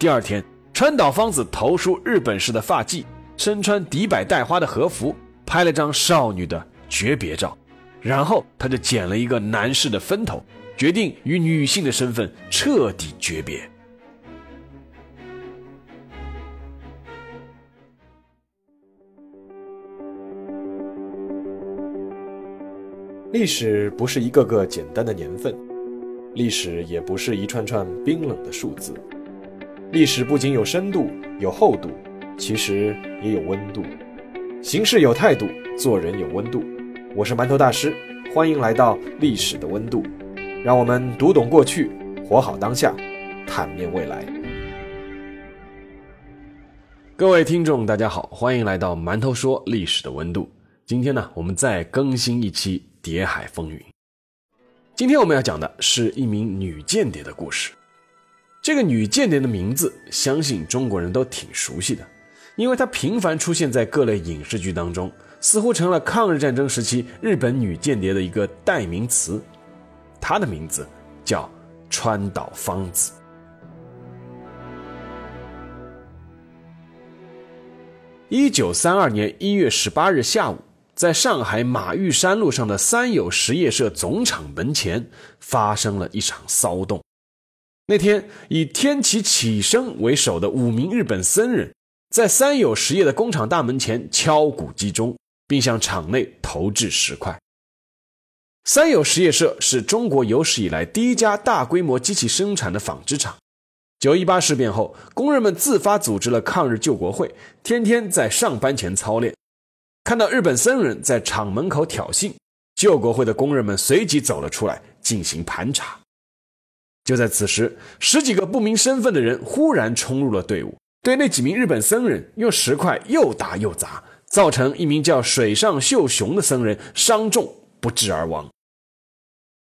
第二天，川岛芳子投书日本式的发髻，身穿迪百带花的和服，拍了张少女的诀别照，然后她就剪了一个男士的分头，决定与女性的身份彻底诀别。历史不是一个个简单的年份，历史也不是一串串冰冷的数字。历史不仅有深度、有厚度，其实也有温度。行事有态度，做人有温度。我是馒头大师，欢迎来到历史的温度。让我们读懂过去，活好当下，坦面未来。各位听众，大家好，欢迎来到馒头说历史的温度。今天呢，我们再更新一期。《谍海风云》，今天我们要讲的是一名女间谍的故事。这个女间谍的名字，相信中国人都挺熟悉的，因为她频繁出现在各类影视剧当中，似乎成了抗日战争时期日本女间谍的一个代名词。她的名字叫川岛芳子。一九三二年一月十八日下午。在上海马玉山路上的三友实业社总厂门前发生了一场骚动。那天，以天启启生为首的五名日本僧人，在三友实业的工厂大门前敲鼓击钟，并向厂内投掷石块。三友实业社是中国有史以来第一家大规模机器生产的纺织厂。九一八事变后，工人们自发组织了抗日救国会，天天在上班前操练。看到日本僧人在厂门口挑衅，救国会的工人们随即走了出来进行盘查。就在此时，十几个不明身份的人忽然冲入了队伍，对那几名日本僧人用石块又打又砸，造成一名叫水上秀雄的僧人伤重不治而亡。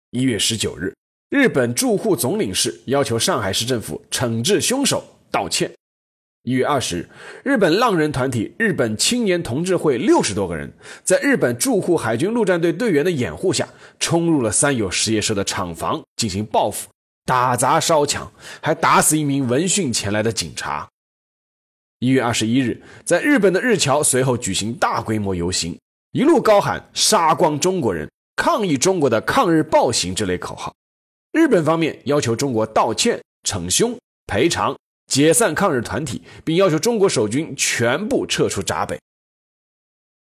一月十九日，日本驻沪总领事要求上海市政府惩治凶手，道歉。一月二十日，日本浪人团体日本青年同志会六十多个人，在日本驻沪海军陆战队队员的掩护下，冲入了三友实业社的厂房进行报复，打砸烧抢，还打死一名闻讯前来的警察。一月二十一日，在日本的日侨随后举行大规模游行，一路高喊“杀光中国人”，抗议中国的抗日暴行这类口号。日本方面要求中国道歉、惩凶、赔偿。解散抗日团体，并要求中国守军全部撤出闸北。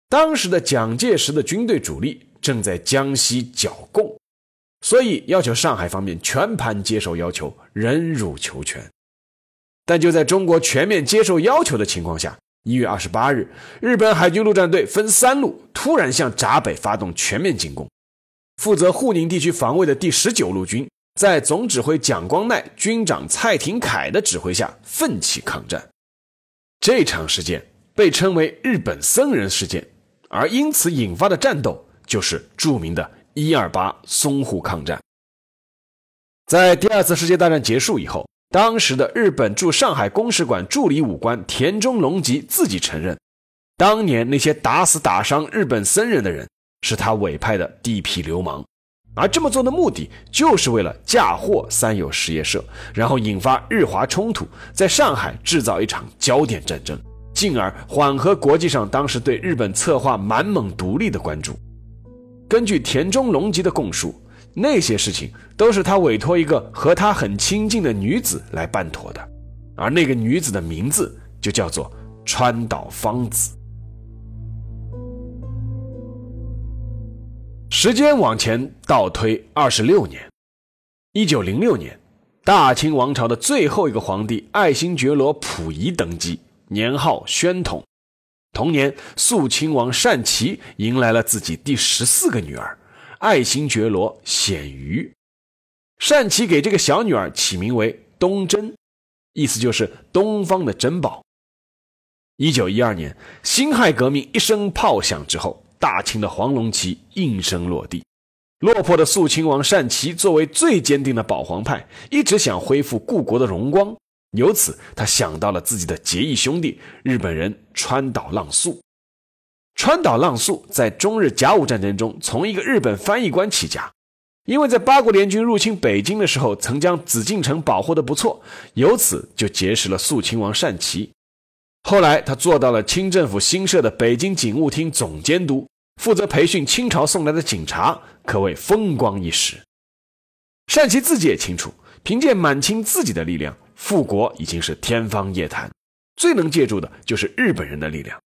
当时的蒋介石的军队主力正在江西剿共，所以要求上海方面全盘接受要求，忍辱求全。但就在中国全面接受要求的情况下，一月二十八日，日本海军陆战队分三路突然向闸北发动全面进攻，负责沪宁地区防卫的第十九路军。在总指挥蒋光鼐、军长蔡廷锴的指挥下，奋起抗战。这场事件被称为“日本僧人事件”，而因此引发的战斗就是著名的“一二八淞沪抗战”。在第二次世界大战结束以后，当时的日本驻上海公使馆助理武官田中隆吉自己承认，当年那些打死打伤日本僧人的人，是他委派的地痞流氓。而这么做的目的，就是为了嫁祸三友实业社，然后引发日华冲突，在上海制造一场焦点战争，进而缓和国际上当时对日本策划满蒙独立的关注。根据田中隆吉的供述，那些事情都是他委托一个和他很亲近的女子来办妥的，而那个女子的名字就叫做川岛芳子。时间往前倒推二十六年，一九零六年，大清王朝的最后一个皇帝爱新觉罗溥仪登基，年号宣统。同年，肃亲王善祺迎来了自己第十四个女儿，爱新觉罗显瑜。善祺给这个小女儿起名为东珍，意思就是东方的珍宝。一九一二年，辛亥革命一声炮响之后。大清的黄龙旗应声落地，落魄的肃亲王善祺作为最坚定的保皇派，一直想恢复故国的荣光。由此，他想到了自己的结义兄弟日本人川岛浪速。川岛浪速在中日甲午战争中从一个日本翻译官起家，因为在八国联军入侵北京的时候，曾将紫禁城保护的不错，由此就结识了肃亲王单骑。后来他做到了清政府新设的北京警务厅总监督，负责培训清朝送来的警察，可谓风光一时。单骑自己也清楚，凭借满清自己的力量，复国已经是天方夜谭，最能借助的就是日本人的力量。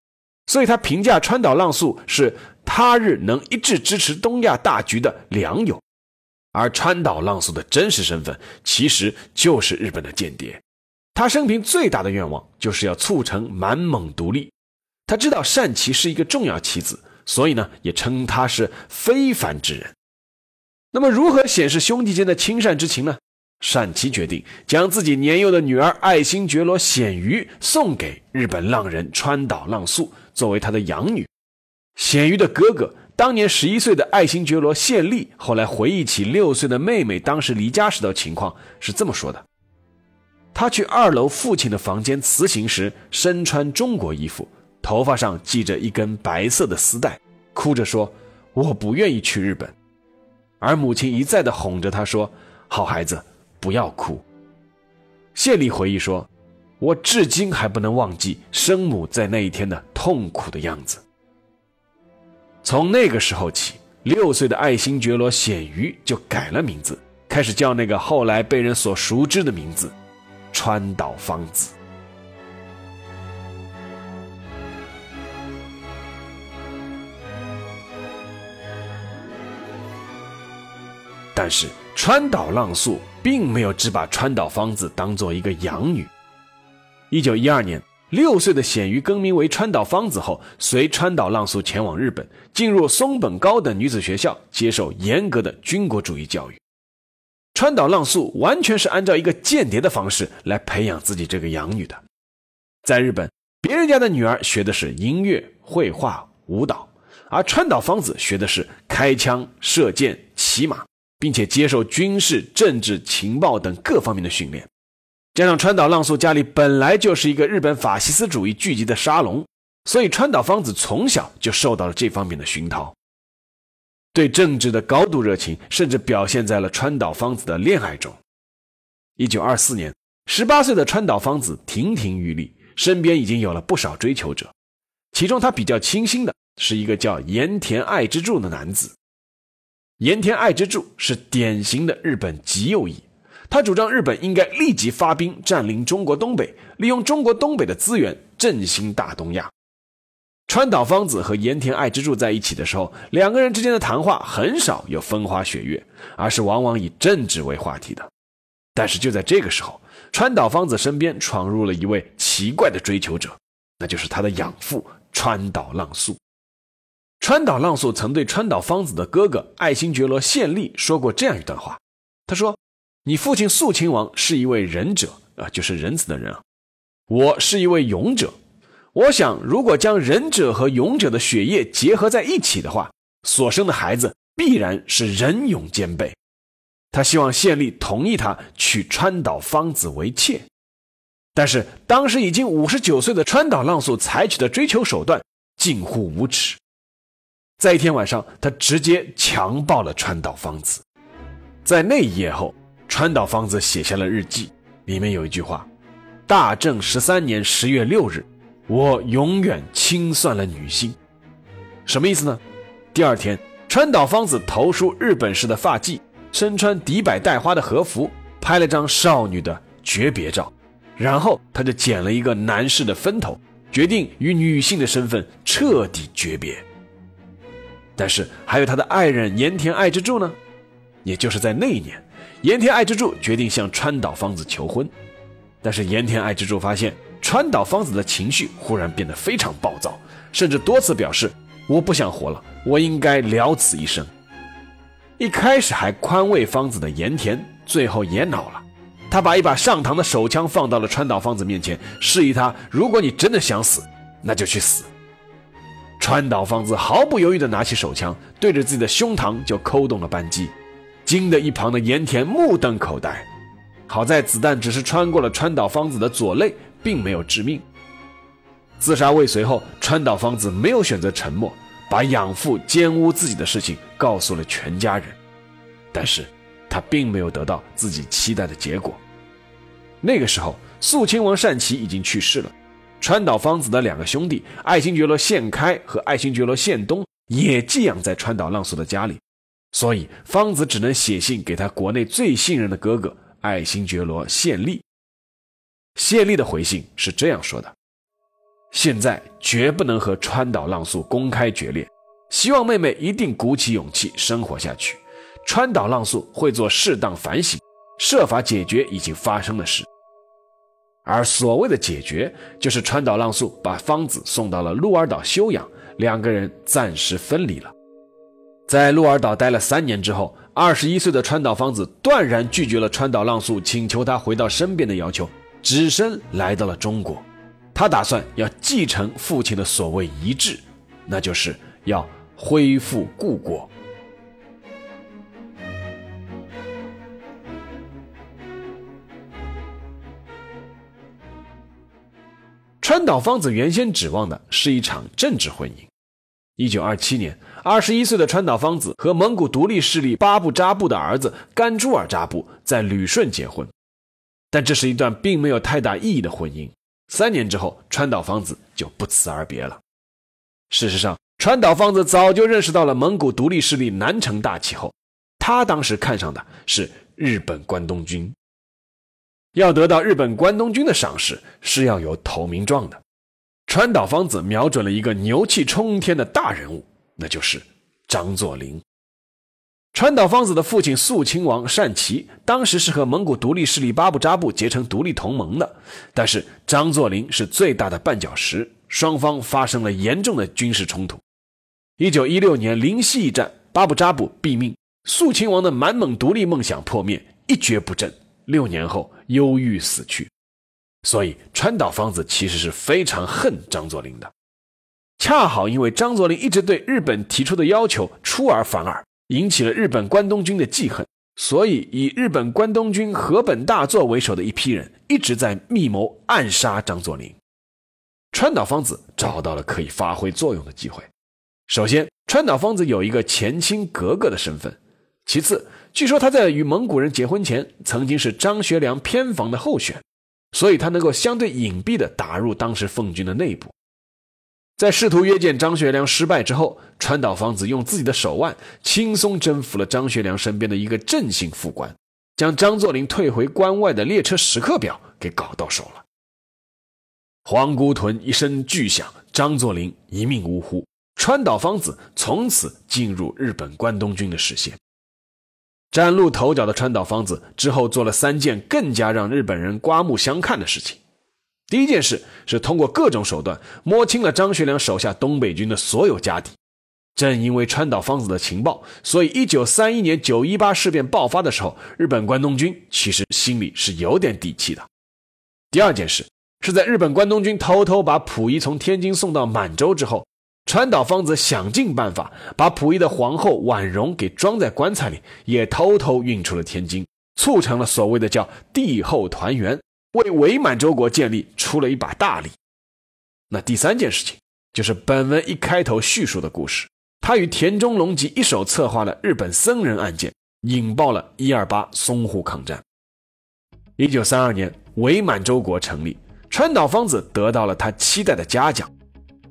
所以他评价川岛浪速是他日能一致支持东亚大局的良友。而川岛浪速的真实身份其实就是日本的间谍，他生平最大的愿望就是要促成满蒙独立。他知道单骑是一个重要棋子，所以呢也称他是非凡之人。那么如何显示兄弟间的亲善之情呢？单琪决定将自己年幼的女儿爱新觉罗显瑜送给日本浪人川岛浪速作为他的养女。显瑜的哥哥。当年十一岁的爱新觉罗献利后来回忆起六岁的妹妹当时离家时的情况，是这么说的：他去二楼父亲的房间辞行时，身穿中国衣服，头发上系着一根白色的丝带，哭着说：“我不愿意去日本。”而母亲一再的哄着他说：“好孩子，不要哭。”谢丽回忆说：“我至今还不能忘记生母在那一天的痛苦的样子。”从那个时候起，六岁的爱新觉罗显瑜就改了名字，开始叫那个后来被人所熟知的名字——川岛芳子。但是川岛浪速并没有只把川岛芳子当做一个养女。一九一二年。六岁的显瑜更名为川岛芳子后，随川岛浪速前往日本，进入松本高等女子学校，接受严格的军国主义教育。川岛浪速完全是按照一个间谍的方式来培养自己这个养女的。在日本，别人家的女儿学的是音乐、绘画、舞蹈，而川岛芳子学的是开枪、射箭、骑马，并且接受军事、政治、情报等各方面的训练。加上川岛浪速家里本来就是一个日本法西斯主义聚集的沙龙，所以川岛芳子从小就受到了这方面的熏陶。对政治的高度热情，甚至表现在了川岛芳子的恋爱中。一九二四年，十八岁的川岛芳子亭亭玉立，身边已经有了不少追求者，其中他比较倾心的是一个叫盐田爱之助的男子。盐田爱之助是典型的日本极右翼。他主张日本应该立即发兵占领中国东北，利用中国东北的资源振兴大东亚。川岛芳子和盐田爱之助在一起的时候，两个人之间的谈话很少有风花雪月，而是往往以政治为话题的。但是就在这个时候，川岛芳子身边闯入了一位奇怪的追求者，那就是他的养父川岛浪速。川岛浪速曾对川岛芳子的哥哥爱新觉罗宪利说过这样一段话，他说。你父亲肃亲王是一位仁者啊，就是仁慈的人啊。我是一位勇者，我想如果将仁者和勇者的血液结合在一起的话，所生的孩子必然是仁勇兼备。他希望县吏同意他娶川岛芳子为妾，但是当时已经五十九岁的川岛浪速采取的追求手段近乎无耻，在一天晚上，他直接强暴了川岛芳子，在那一夜后。川岛芳子写下了日记，里面有一句话：“大正十三年十月六日，我永远清算了女性。”什么意思呢？第二天，川岛芳子投梳日本式的发髻，身穿底摆带花的和服，拍了张少女的诀别照，然后他就剪了一个男士的分头，决定与女性的身份彻底诀别。但是还有他的爱人盐田爱之助呢，也就是在那一年。盐田爱之助决定向川岛芳子求婚，但是盐田爱之助发现川岛芳子的情绪忽然变得非常暴躁，甚至多次表示我不想活了，我应该了此一生。一开始还宽慰芳子的盐田，最后也恼了，他把一把上膛的手枪放到了川岛芳子面前，示意他如果你真的想死，那就去死。川岛芳子毫不犹豫地拿起手枪，对着自己的胸膛就扣动了扳机。惊得一旁的盐田目瞪口呆，好在子弹只是穿过了川岛芳子的左肋，并没有致命。自杀未遂后，川岛芳子没有选择沉默，把养父奸污自己的事情告诉了全家人。但是他并没有得到自己期待的结果。那个时候，肃亲王善耆已经去世了，川岛芳子的两个兄弟爱新觉罗宪开和爱新觉罗宪东也寄养在川岛浪速的家里，所以芳子只能写信给他国内最信任的哥哥爱新觉罗宪利。谢利的回信是这样说的：“现在绝不能和川岛浪速公开决裂，希望妹妹一定鼓起勇气生活下去。川岛浪速会做适当反省，设法解决已经发生的事。而所谓的解决，就是川岛浪速把芳子送到了鹿儿岛休养，两个人暂时分离了。在鹿儿岛待了三年之后，二十一岁的川岛芳子断然拒绝了川岛浪速请求他回到身边的要求。”只身来到了中国，他打算要继承父亲的所谓遗志，那就是要恢复故国。川岛芳子原先指望的是一场政治婚姻。一九二七年，二十一岁的川岛芳子和蒙古独立势力巴布扎布的儿子甘珠尔扎布在旅顺结婚。但这是一段并没有太大意义的婚姻。三年之后，川岛芳子就不辞而别了。事实上，川岛芳子早就认识到了蒙古独立势力南城大气候，他当时看上的是日本关东军。要得到日本关东军的赏识，是要有投名状的。川岛芳子瞄准了一个牛气冲天的大人物，那就是张作霖。川岛芳子的父亲肃亲王善耆当时是和蒙古独立势力巴布扎布结成独立同盟的，但是张作霖是最大的绊脚石，双方发生了严重的军事冲突。一九一六年灵溪一战，巴布扎布毙命，肃亲王的满蒙独立梦想破灭，一蹶不振，六年后忧郁死去。所以川岛芳子其实是非常恨张作霖的，恰好因为张作霖一直对日本提出的要求出尔反尔。引起了日本关东军的记恨，所以以日本关东军河本大作为首的一批人一直在密谋暗杀张作霖。川岛芳子找到了可以发挥作用的机会。首先，川岛芳子有一个前清格格的身份；其次，据说他在与蒙古人结婚前曾经是张学良偏房的候选，所以他能够相对隐蔽地打入当时奉军的内部。在试图约见张学良失败之后，川岛芳子用自己的手腕轻松征服了张学良身边的一个正姓副官，将张作霖退回关外的列车时刻表给搞到手了。黄姑屯一声巨响，张作霖一命呜呼，川岛芳子从此进入日本关东军的视线。崭露头角的川岛芳子之后做了三件更加让日本人刮目相看的事情。第一件事是通过各种手段摸清了张学良手下东北军的所有家底。正因为川岛芳子的情报，所以1931年九一八事变爆发的时候，日本关东军其实心里是有点底气的。第二件事是在日本关东军偷偷把溥仪从天津送到满洲之后，川岛芳子想尽办法把溥仪的皇后婉容给装在棺材里，也偷偷运出了天津，促成了所谓的叫帝后团圆。为伪满洲国建立出了一把大力。那第三件事情就是本文一开头叙述的故事，他与田中隆吉一手策划了日本僧人案件，引爆了一二八淞沪抗战。一九三二年，伪满洲国成立，川岛芳子得到了他期待的嘉奖，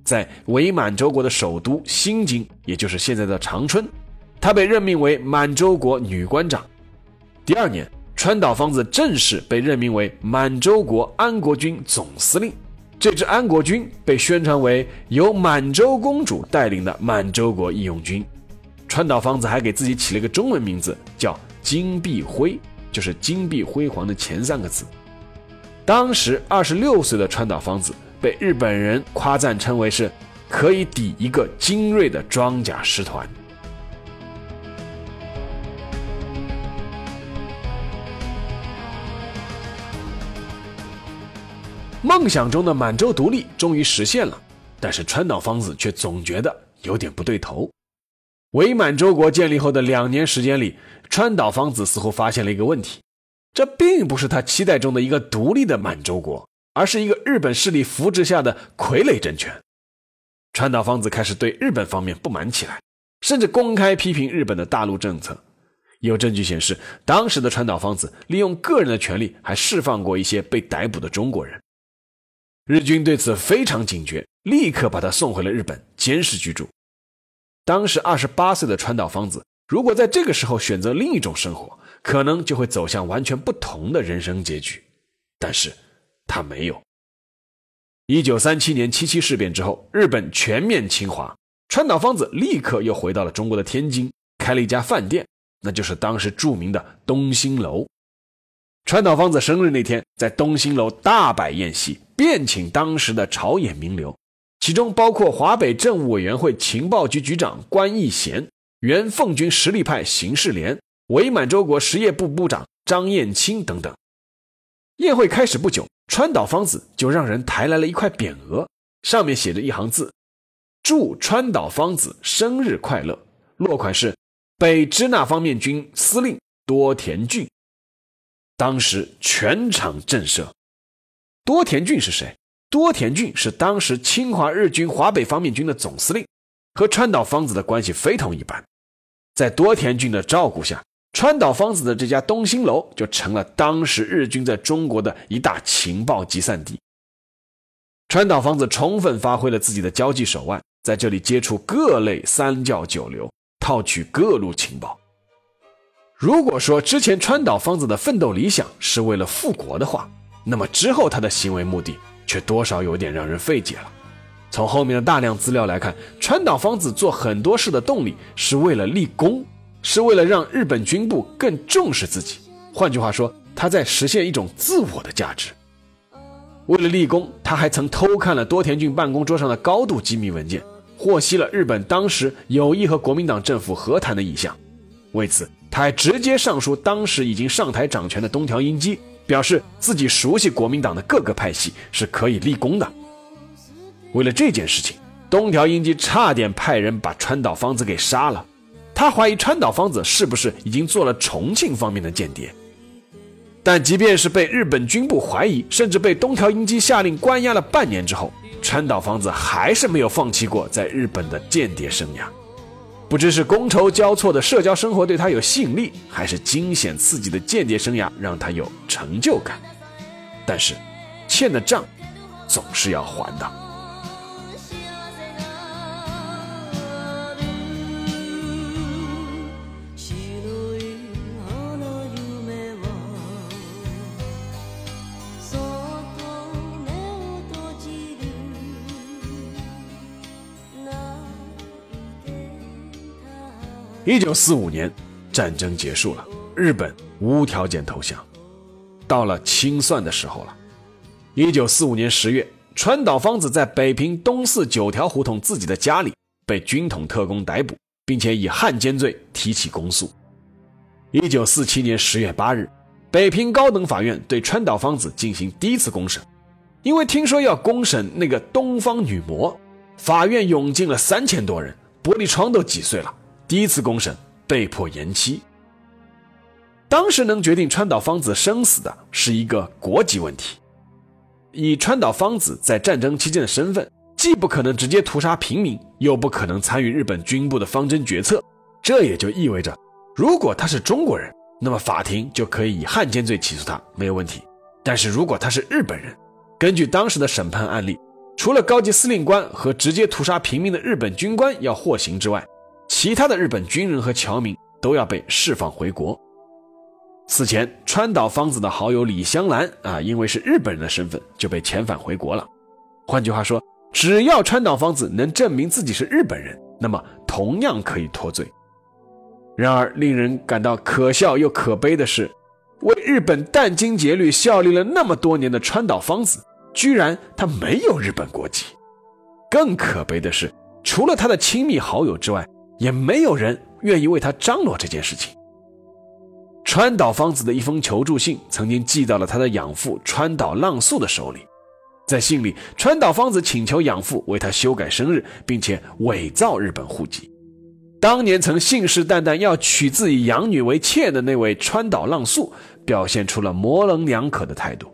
在伪满洲国的首都新京，也就是现在的长春，他被任命为满洲国女官长。第二年。川岛芳子正式被任命为满洲国安国军总司令。这支安国军被宣传为由满洲公主带领的满洲国义勇军。川岛芳子还给自己起了个中文名字，叫金碧辉，就是金碧辉煌的前三个字。当时二十六岁的川岛芳子被日本人夸赞称为是可以抵一个精锐的装甲师团。梦想中的满洲独立终于实现了，但是川岛芳子却总觉得有点不对头。伪满洲国建立后的两年时间里，川岛芳子似乎发现了一个问题：这并不是他期待中的一个独立的满洲国，而是一个日本势力扶持下的傀儡政权。川岛芳子开始对日本方面不满起来，甚至公开批评日本的大陆政策。有证据显示，当时的川岛芳子利用个人的权利，还释放过一些被逮捕的中国人。日军对此非常警觉，立刻把他送回了日本监视居住。当时二十八岁的川岛芳子，如果在这个时候选择另一种生活，可能就会走向完全不同的人生结局。但是，他没有。一九三七年七七事变之后，日本全面侵华，川岛芳子立刻又回到了中国的天津，开了一家饭店。那就是当时著名的东兴楼。川岛芳子生日那天，在东兴楼大摆宴席，宴请当时的朝野名流，其中包括华北政务委员会情报局局长关义贤、原奉军实力派邢世廉、伪满洲国实业部部长张彦清等等。宴会开始不久，川岛芳子就让人抬来了一块匾额，上面写着一行字：“祝川岛芳子生日快乐。”落款是。北支那方面军司令多田骏，当时全场震慑。多田骏是谁？多田骏是当时侵华日军华北方面军的总司令，和川岛芳子的关系非同一般。在多田骏的照顾下，川岛芳子的这家东兴楼就成了当时日军在中国的一大情报集散地。川岛芳子充分发挥了自己的交际手腕，在这里接触各类三教九流。套取各路情报。如果说之前川岛芳子的奋斗理想是为了复国的话，那么之后他的行为目的却多少有点让人费解了。从后面的大量资料来看，川岛芳子做很多事的动力是为了立功，是为了让日本军部更重视自己。换句话说，他在实现一种自我的价值。为了立功，他还曾偷看了多田骏办公桌上的高度机密文件。获悉了日本当时有意和国民党政府和谈的意向，为此他还直接上书当时已经上台掌权的东条英机，表示自己熟悉国民党的各个派系是可以立功的。为了这件事情，东条英机差点派人把川岛芳子给杀了。他怀疑川岛芳子是不是已经做了重庆方面的间谍。但即便是被日本军部怀疑，甚至被东条英机下令关押了半年之后。川岛芳子还是没有放弃过在日本的间谍生涯，不知是觥筹交错的社交生活对他有吸引力，还是惊险刺激的间谍生涯让他有成就感。但是，欠的账总是要还的。一九四五年，战争结束了，日本无条件投降，到了清算的时候了。一九四五年十月，川岛芳子在北平东四九条胡同自己的家里被军统特工逮捕，并且以汉奸罪提起公诉。一九四七年十月八日，北平高等法院对川岛芳子进行第一次公审，因为听说要公审那个东方女魔，法院涌进了三千多人，玻璃窗都挤碎了。第一次公审被迫延期。当时能决定川岛芳子生死的是一个国籍问题。以川岛芳子在战争期间的身份，既不可能直接屠杀平民，又不可能参与日本军部的方针决策。这也就意味着，如果他是中国人，那么法庭就可以以汉奸罪起诉他，没有问题。但是如果他是日本人，根据当时的审判案例，除了高级司令官和直接屠杀平民的日本军官要获刑之外，其他的日本军人和侨民都要被释放回国。此前，川岛芳子的好友李香兰啊，因为是日本人的身份，就被遣返回国了。换句话说，只要川岛芳子能证明自己是日本人，那么同样可以脱罪。然而，令人感到可笑又可悲的是，为日本殚精竭虑效力了那么多年的川岛芳子，居然他没有日本国籍。更可悲的是，除了他的亲密好友之外，也没有人愿意为他张罗这件事情。川岛芳子的一封求助信曾经寄到了他的养父川岛浪速的手里，在信里，川岛芳子请求养父为他修改生日，并且伪造日本户籍。当年曾信誓旦旦要娶自己养女为妾的那位川岛浪速，表现出了模棱两可的态度。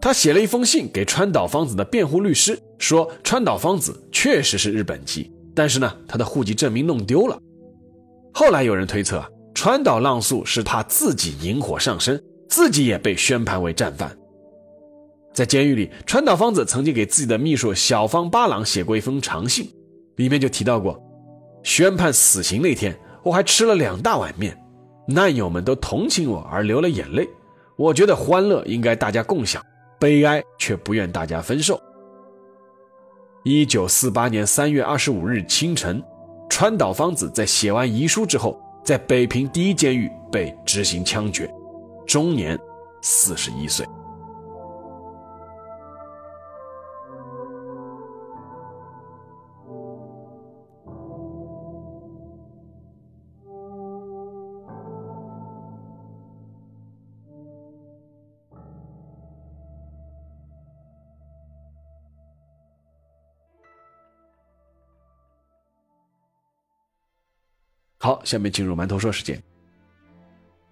他写了一封信给川岛芳子的辩护律师，说川岛芳子确实是日本籍。但是呢，他的户籍证明弄丢了。后来有人推测，川岛浪速是怕自己引火上身，自己也被宣判为战犯。在监狱里，川岛芳子曾经给自己的秘书小方八郎写过一封长信，里面就提到过，宣判死刑那天，我还吃了两大碗面，难友们都同情我而流了眼泪。我觉得欢乐应该大家共享，悲哀却不愿大家分受。一九四八年三月二十五日清晨，川岛芳子在写完遗书之后，在北平第一监狱被执行枪决，终年四十一岁。好，下面进入馒头说时间。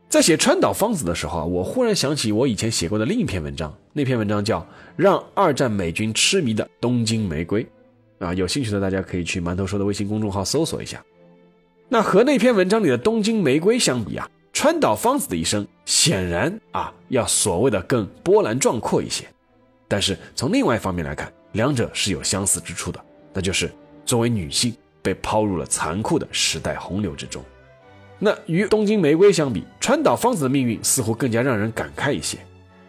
在写川岛芳子的时候啊，我忽然想起我以前写过的另一篇文章，那篇文章叫《让二战美军痴迷的东京玫瑰》，啊，有兴趣的大家可以去馒头说的微信公众号搜索一下。那和那篇文章里的东京玫瑰相比啊，川岛芳子的一生显然啊要所谓的更波澜壮阔一些。但是从另外一方面来看，两者是有相似之处的，那就是作为女性。被抛入了残酷的时代洪流之中。那与东京玫瑰相比，川岛芳子的命运似乎更加让人感慨一些。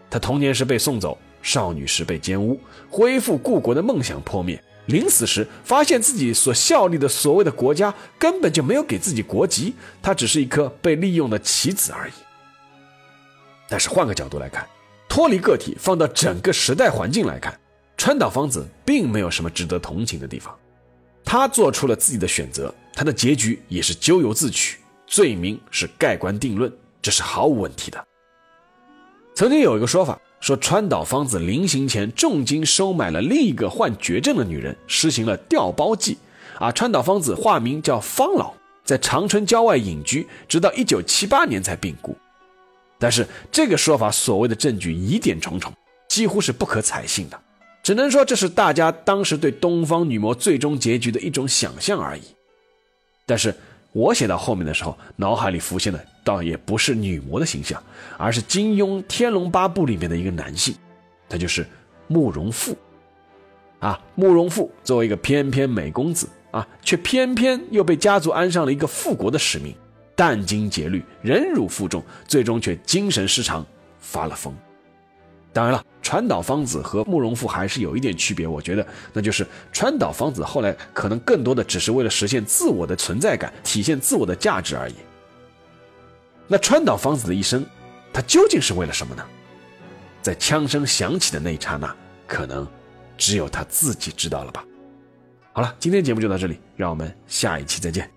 她童年时被送走，少女时被奸污，恢复故国的梦想破灭。临死时，发现自己所效力的所谓的国家根本就没有给自己国籍，她只是一颗被利用的棋子而已。但是换个角度来看，脱离个体，放到整个时代环境来看，川岛芳子并没有什么值得同情的地方。他做出了自己的选择，他的结局也是咎由自取，罪名是盖棺定论，这是毫无问题的。曾经有一个说法，说川岛芳子临行前重金收买了另一个患绝症的女人，实行了调包计。啊，川岛芳子化名叫方老，在长春郊外隐居，直到一九七八年才病故。但是这个说法所谓的证据疑点重重，几乎是不可采信的。只能说这是大家当时对东方女魔最终结局的一种想象而已。但是我写到后面的时候，脑海里浮现的倒也不是女魔的形象，而是金庸《天龙八部》里面的一个男性，他就是慕容复。啊，慕容复作为一个翩翩美公子啊，却偏偏又被家族安上了一个复国的使命，殚精竭虑，忍辱负重，最终却精神失常，发了疯。当然了，川岛芳子和慕容复还是有一点区别，我觉得那就是川岛芳子后来可能更多的只是为了实现自我的存在感，体现自我的价值而已。那川岛芳子的一生，他究竟是为了什么呢？在枪声响起的那一刹那，可能只有他自己知道了吧。好了，今天节目就到这里，让我们下一期再见。